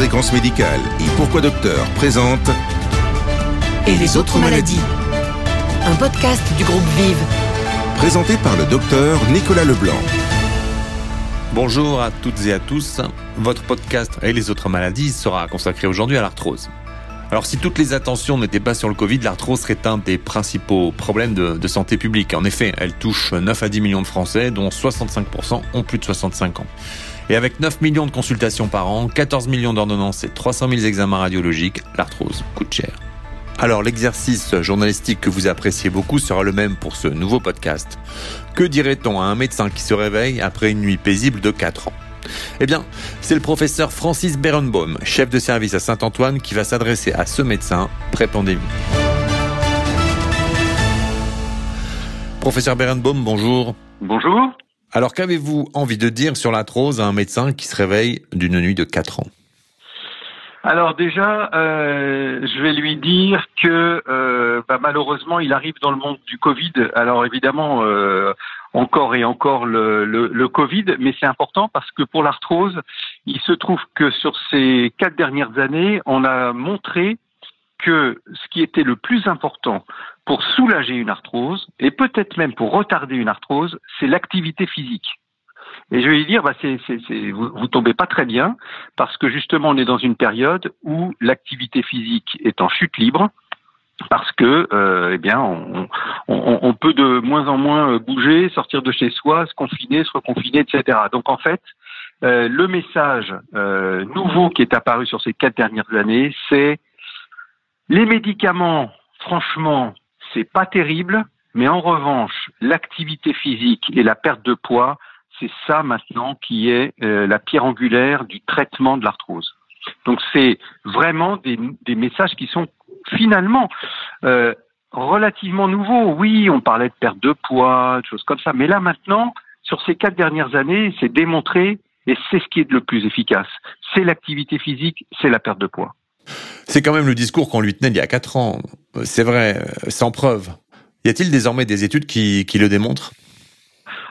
Fréquence Médicale et Pourquoi Docteur présente Et les autres maladies Un podcast du groupe Vive. Présenté par le docteur Nicolas Leblanc. Bonjour à toutes et à tous. Votre podcast Et les autres maladies sera consacré aujourd'hui à l'arthrose. Alors si toutes les attentions n'étaient pas sur le Covid, l'arthrose serait un des principaux problèmes de, santé publique. En effet, elle touche 9 à 10 millions de Français, dont 65% ont plus de 65 ans. Et avec 9 millions de consultations par an, 14 millions d'ordonnances et 300 000 examens radiologiques, l'arthrose coûte cher. Alors l'exercice journalistique que vous appréciez beaucoup sera le même pour ce nouveau podcast. Que dirait-on à un médecin qui se réveille après une nuit paisible de 4 ans? Eh bien, c'est le professeur Francis Berenbaum, chef de service à Saint-Antoine, qui va s'adresser à ce médecin pré-pandémie. Professeur Berenbaum, bonjour. Bonjour. Alors qu'avez-vous envie de dire sur l'arthrose à un médecin qui se réveille d'une nuit de 4 ans? Alors déjà, euh, je vais lui dire que euh, bah, malheureusement, il arrive dans le monde du Covid. Alors évidemment, euh, encore et encore le, Covid, mais c'est important parce que pour l'arthrose, il se trouve que sur ces quatre dernières années, on a montré que ce qui était le plus important pour soulager une arthrose, et peut-être même pour retarder une arthrose, c'est l'activité physique. Et je vais dire, bah c'est, c'est, c'est, vous, vous tombez pas très bien, parce que justement, on est dans une période où l'activité physique est en chute libre, parce que, euh, eh bien, on, on, on, peut de moins en moins bouger, sortir de chez soi, se confiner, se reconfiner, etc. Donc, en fait, euh, le message euh, nouveau qui est apparu sur ces quatre dernières années, c'est les médicaments, franchement, c'est pas terrible, mais en revanche, l'activité physique et la perte de poids, c'est ça maintenant qui est euh, la pierre angulaire du traitement de l'arthrose. Donc c'est vraiment des, des, messages qui sont finalement euh, relativement nouveaux. Oui, on parlait de perte de poids, de choses comme ça, mais là maintenant, sur ces quatre dernières années, c'est démontré et c'est ce qui est le plus efficace. C'est l'activité physique, c'est la perte de poids. C'est quand même le discours qu'on lui tenait il y a quatre ans. C'est vrai, sans preuve. Y a-t-il désormais des études qui, qui le démontrent?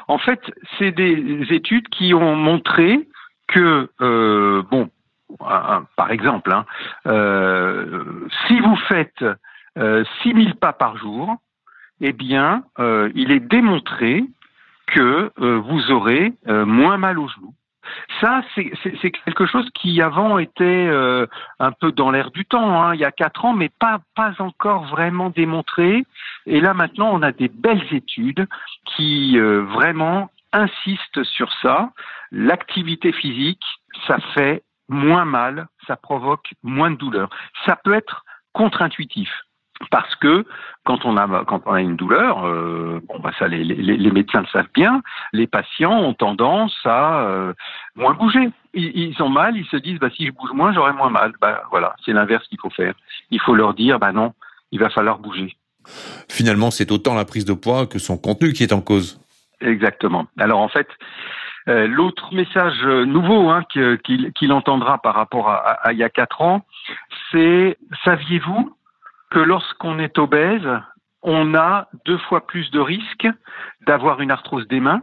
En fait, c'est des études qui ont montré que, euh, bon, par exemple, hein, euh, si vous faites euh, 6000 pas par jour, eh bien, euh, il est démontré que euh, vous aurez euh, moins mal aux genoux. Ça, c'est quelque chose qui avant était euh, un peu dans l'air du temps, hein, il y a quatre ans, mais pas, encore vraiment démontré. Et là, maintenant, on a des belles études qui euh, vraiment insistent sur ça. L'activité physique, ça fait moins mal, ça provoque moins de douleur. Ça peut être contre-intuitif. Parce que quand on a quand on a une douleur, euh, bon bah ça les, les, les, médecins le savent bien, les patients ont tendance à euh, moins bouger. Ils, ils, ont mal, ils se disent bah si je bouge moins, j'aurai moins mal. Bah voilà, c'est l'inverse qu'il faut faire. Il faut leur dire bah non, il va falloir bouger. Finalement, c'est autant la prise de poids que son contenu qui est en cause. Exactement. Alors en fait, euh, l'autre message nouveau hein, qu'il qu entendra par rapport à il y a quatre ans, c'est saviez-vous que lorsqu'on est obèse, on a deux fois plus de risques d'avoir une arthrose des mains?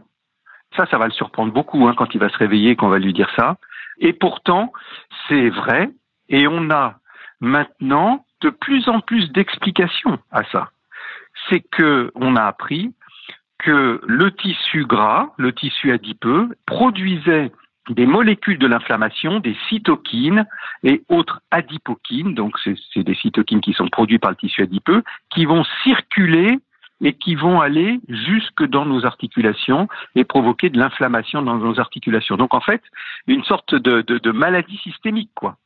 Ça, ça va le surprendre beaucoup hein, quand il va se réveiller qu'on va lui dire ça. Et pourtant, c'est vrai. Et on a maintenant de plus en plus d'explications à ça. C'est que on a appris que le tissu gras, le tissu adipeux, produisait des molécules de l'inflammation, des cytokines et autres adipokines, donc c'est des cytokines qui sont produits par le tissu adipeux, qui vont circuler et qui vont aller jusque dans nos articulations et provoquer de l'inflammation dans nos articulations. Donc en fait, une sorte de maladie systémique, quoi.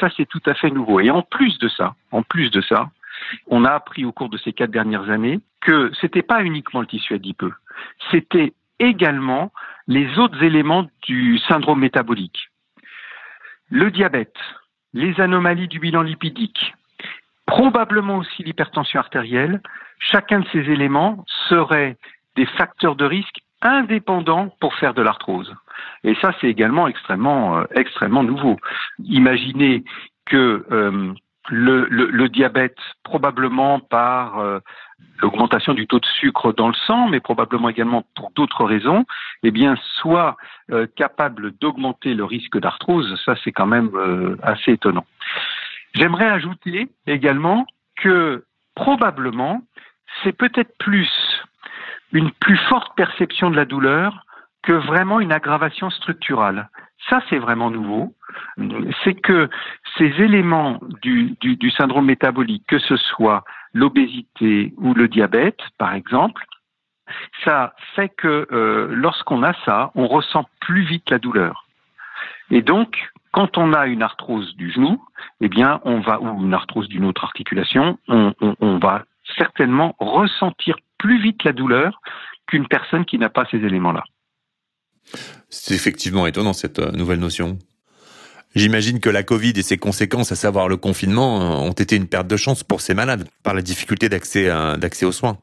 Ça c'est tout à fait nouveau. Et en plus de ça, en plus de ça, on a appris au cours de ces quatre dernières années que c'était pas uniquement le tissu adipeux, c'était également les autres éléments du syndrome métabolique. Le diabète, les anomalies du bilan lipidique, probablement aussi l'hypertension artérielle, chacun de ces éléments serait des facteurs de risque indépendants pour faire de l'arthrose. Et ça, c'est également extrêmement, euh, extrêmement nouveau. Imaginez que euh, le, le, diabète probablement par euh, l'augmentation du taux de sucre dans le sang, mais probablement également pour d'autres raisons, eh bien, soit euh, capable d'augmenter le risque d'arthrose. Ça, c'est quand même euh, assez étonnant. J'aimerais ajouter également que probablement, c'est peut-être plus une plus forte perception de la douleur que vraiment une aggravation structurale. Ça, c'est vraiment nouveau. C'est que ces éléments du, syndrome métabolique, que ce soit l'obésité ou le diabète, par exemple, ça fait que euh, lorsqu'on a ça, on ressent plus vite la douleur. Et donc, quand on a une arthrose du genou, eh bien, on va ou une arthrose d'une autre articulation, on, on va certainement ressentir plus vite la douleur qu'une personne qui n'a pas ces éléments-là. C'est effectivement étonnant cette euh, nouvelle notion. J'imagine que la Covid et ses conséquences, à savoir le confinement, euh, ont été une perte de chance pour ces malades par la difficulté d'accès d'accès aux soins.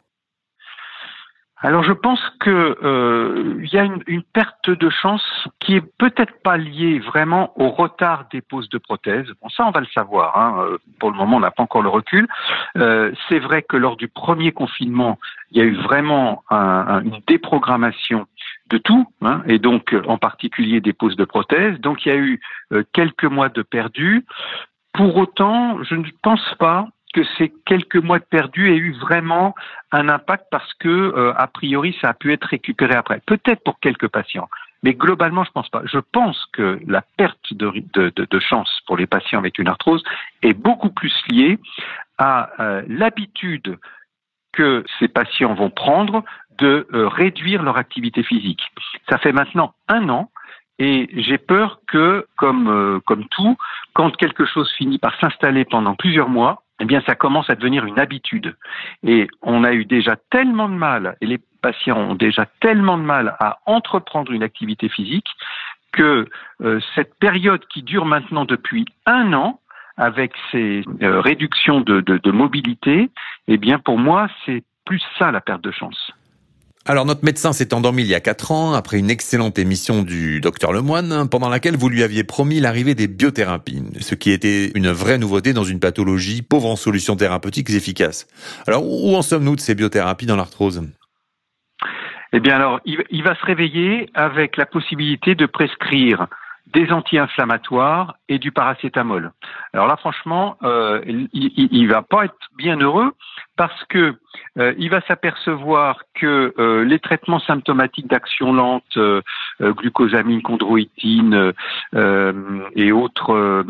Alors je pense que euh, il y a une, perte de chance qui est peut-être pas liée vraiment au retard des poses de prothèses. Bon ça on va le savoir. Hein. Euh, pour le moment on n'a pas encore le recul. Euh, c'est vrai que lors du premier confinement il y a eu vraiment un, une déprogrammation de tout, hein, et donc en particulier des poses de prothèses. Donc il y a eu euh, quelques mois de perdus. Pour autant, je ne pense pas que ces quelques mois de perdus aient eu vraiment un impact parce que, euh, a priori, ça a pu être récupéré après. Peut-être pour quelques patients, mais globalement, je pense pas. Je pense que la perte de, de, chance pour les patients avec une arthrose est beaucoup plus liée à euh, l'habitude que ces patients vont prendre de euh, réduire leur activité physique. Ça fait maintenant un an et j'ai peur que, comme, comme tout, quand quelque chose finit par s'installer pendant plusieurs mois, eh bien, ça commence à devenir une habitude. Et on a eu déjà tellement de mal, et les patients ont déjà tellement de mal à entreprendre une activité physique, que euh, cette période qui dure maintenant depuis un an, avec ces euh, réductions de, de mobilité, eh bien, pour moi, c'est plus ça la perte de chance. Alors notre médecin s'est endormi il y a 4 ans après une excellente émission du docteur Lemoine pendant laquelle vous lui aviez promis l'arrivée des biothérapies, ce qui était une vraie nouveauté dans une pathologie pauvre en solutions thérapeutiques efficaces. Alors où en sommes-nous de ces biothérapies dans l'arthrose? Eh bien alors il va se réveiller avec la possibilité de prescrire des anti-inflammatoires et du paracétamol. Alors là, franchement, euh, il, il, va pas être bien heureux parce que euh, il va s'apercevoir que euh, les traitements symptomatiques d'action lente, euh, glucosamine, chondroïtine et autres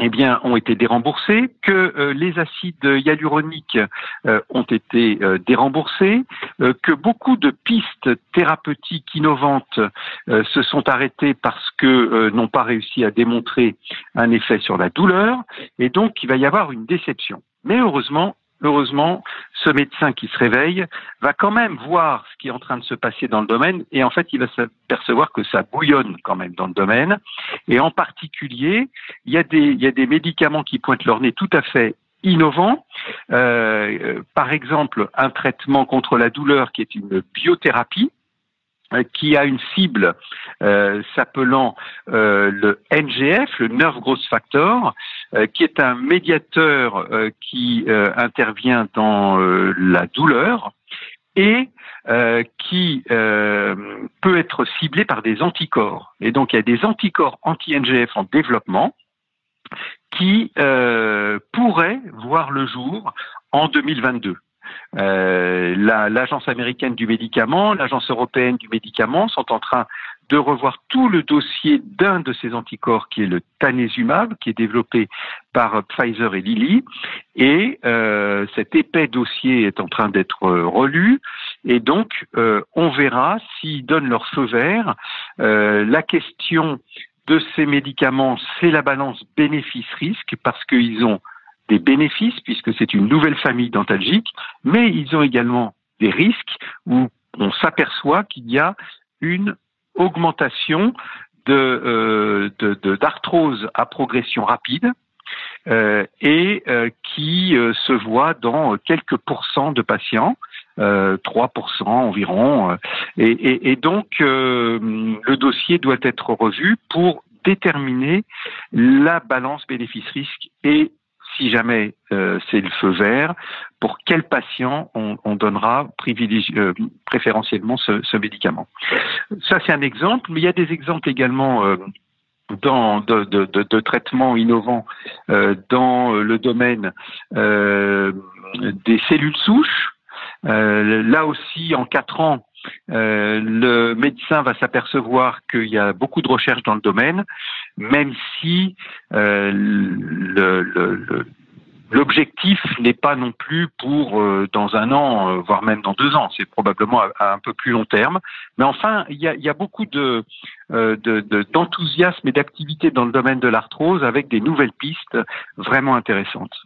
eh bien, ont été déremboursés, que euh, les acides hyaluroniques euh, ont été euh, déremboursés, que beaucoup de pistes thérapeutiques innovantes se sont arrêtées parce que n'ont pas réussi à démontrer un effet sur la douleur, et donc il va y avoir une déception. Mais heureusement, heureusement, ce médecin qui se réveille va quand même voir ce qui est en train de se passer dans le domaine et en fait, il va s'apercevoir que ça bouillonne quand même dans le domaine. Et en particulier, il y a des, médicaments qui pointent leur nez tout à fait innovants. Euh, par exemple, un traitement contre la douleur qui est une biothérapie euh, qui a une cible euh, s'appelant euh, le NGF, le Nerve Growth Factor, qui est un médiateur qui intervient dans la douleur et qui peut être ciblé par des anticorps. Et donc il y a des anticorps anti-NGF en développement qui pourraient voir le jour en 2022. Euh, l'agence américaine du médicament, l'agence européenne du médicament sont en train de revoir tout le dossier d'un de ces anticorps qui est le tanezumab, qui est développé par Pfizer et Lilly. Et euh, cet épais dossier est en train d'être relu. Et donc, euh, on verra s'ils donnent leur feu vert. la question de ces médicaments, c'est la balance bénéfice-risque, parce qu'ils ont des bénéfices puisque c'est une nouvelle famille dentalgique, mais ils ont également des risques où on s'aperçoit qu'il y a une augmentation de, euh, d'arthrose à progression rapide euh, et euh, qui euh, se voit dans quelques pourcents de patients. 3% environ. Et, et, et donc, le dossier doit être revu pour déterminer la balance bénéfice-risque et si jamais euh, c'est le feu vert, pour quel patient on, on donnera euh, préférentiellement ce, médicament? Ça, c'est un exemple, mais il y a des exemples également euh, dans de, traitements innovants dans le domaine des cellules souches. Là aussi, en quatre ans, le médecin va s'apercevoir qu'il y a beaucoup de recherches dans le domaine, même si euh, le, le, L'objectif n'est pas non plus pour euh, dans un an, euh, voire même dans deux ans. C'est probablement à, un peu plus long terme. Mais enfin, il y a, y a beaucoup de, euh, d'enthousiasme de, et d'activité dans le domaine de l'arthrose avec des nouvelles pistes vraiment intéressantes.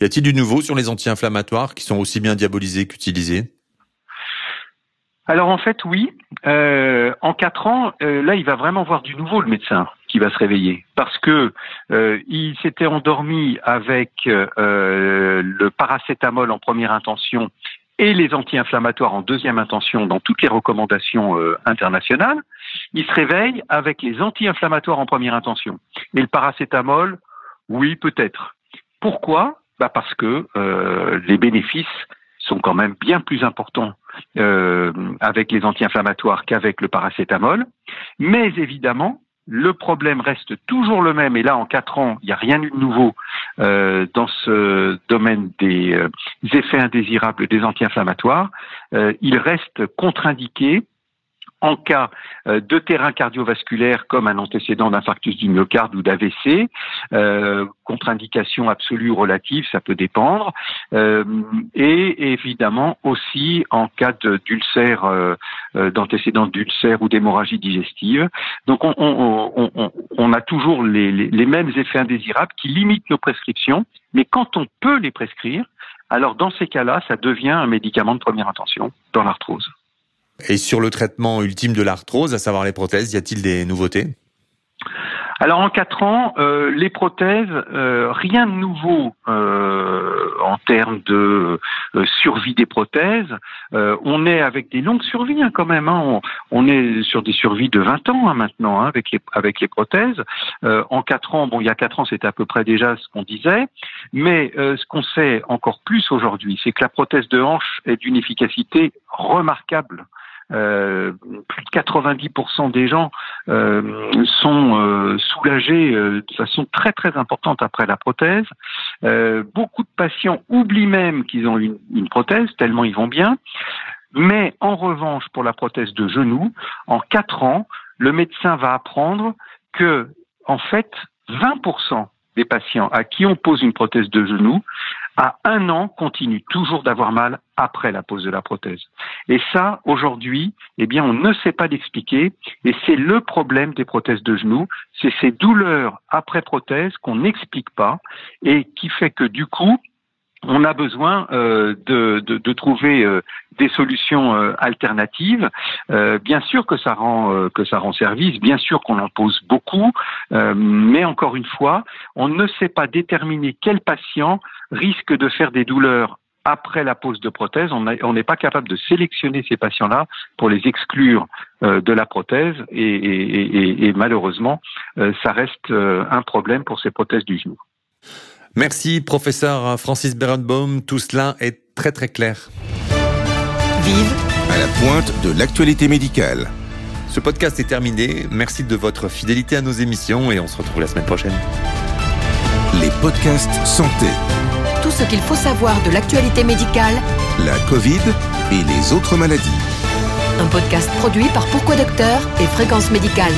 Y a-t-il du nouveau sur les anti-inflammatoires qui sont aussi bien diabolisés qu'utilisés? Alors en fait, oui. Euh, en quatre ans, euh, là, il va vraiment voir du nouveau le médecin qui va se réveiller parce que euh, il s'était endormi avec le paracétamol en première intention et les anti-inflammatoires en deuxième intention dans toutes les recommandations internationales. Il se réveille avec les anti-inflammatoires en première intention et le paracétamol, oui, peut-être. Pourquoi? Bah parce que les bénéfices sont quand même bien plus importants euh, avec les anti-inflammatoires qu'avec le paracétamol. Mais évidemment, le problème reste toujours le même. Et là, en quatre ans, il n'y a rien eu de nouveau euh, dans ce domaine des, euh, effets indésirables des anti-inflammatoires. Euh, il reste contre-indiqué en cas euh, de terrain cardiovasculaire comme un antécédent d'infarctus du myocarde ou d'AVC, euh, contre-indication absolue ou relative, ça peut dépendre, euh, et évidemment aussi en cas d'ulcère, euh, euh, d'antécédent d'ulcère ou d'hémorragie digestive. Donc on, on, on, on a toujours les, les, les mêmes effets indésirables qui limitent nos prescriptions, mais quand on peut les prescrire, alors dans ces cas-là, ça devient un médicament de première intention dans l'arthrose. Et sur le traitement ultime de l'arthrose, à savoir les prothèses, y a-t-il des nouveautés? Alors en quatre ans, euh, les prothèses, euh, rien de nouveau euh, en termes de survie des prothèses. On est avec des longues survies hein, quand même. Hein. On, est sur des survies de 20 ans hein, maintenant avec les avec les prothèses. en quatre ans, bon, il y a quatre ans, c'était à peu près déjà ce qu'on disait. Mais ce qu'on sait encore plus aujourd'hui, c'est que la prothèse de hanche est d'une efficacité remarquable. Euh, plus de 90% des gens euh, sont euh, soulagés de façon très très importante après la prothèse. beaucoup de patients oublient même qu'ils ont une, une prothèse tellement ils vont bien. Mais en revanche, pour la prothèse de genou, en quatre ans, le médecin va apprendre que, en fait, 20% des patients à qui on pose une prothèse de genou à un an, continue toujours d'avoir mal après la pose de la prothèse. Et ça, aujourd'hui, eh bien, on ne sait pas l'expliquer, et c'est le problème des prothèses de genoux, c'est ces douleurs après prothèse qu'on n'explique pas, et qui fait que du coup, on a besoin euh, de, trouver euh, des solutions euh, alternatives. Euh, bien sûr que ça rend euh, que ça rend service, bien sûr qu'on en pose beaucoup, mais encore une fois, on ne sait pas déterminer quel patient risque de faire des douleurs après la pose de prothèse. On n'est pas capable de sélectionner ces patients-là pour les exclure de la prothèse et, malheureusement, ça reste un problème pour ces prothèses du genou. Merci, professeur Francis Berenbaum. Tout cela est très très clair. Vive à la pointe de l'actualité médicale. Ce podcast est terminé. Merci de votre fidélité à nos émissions et on se retrouve la semaine prochaine. Les podcasts santé. Tout ce qu'il faut savoir de l'actualité médicale. La Covid et les autres maladies. Un podcast produit par Pourquoi Docteur et Fréquence Médicale.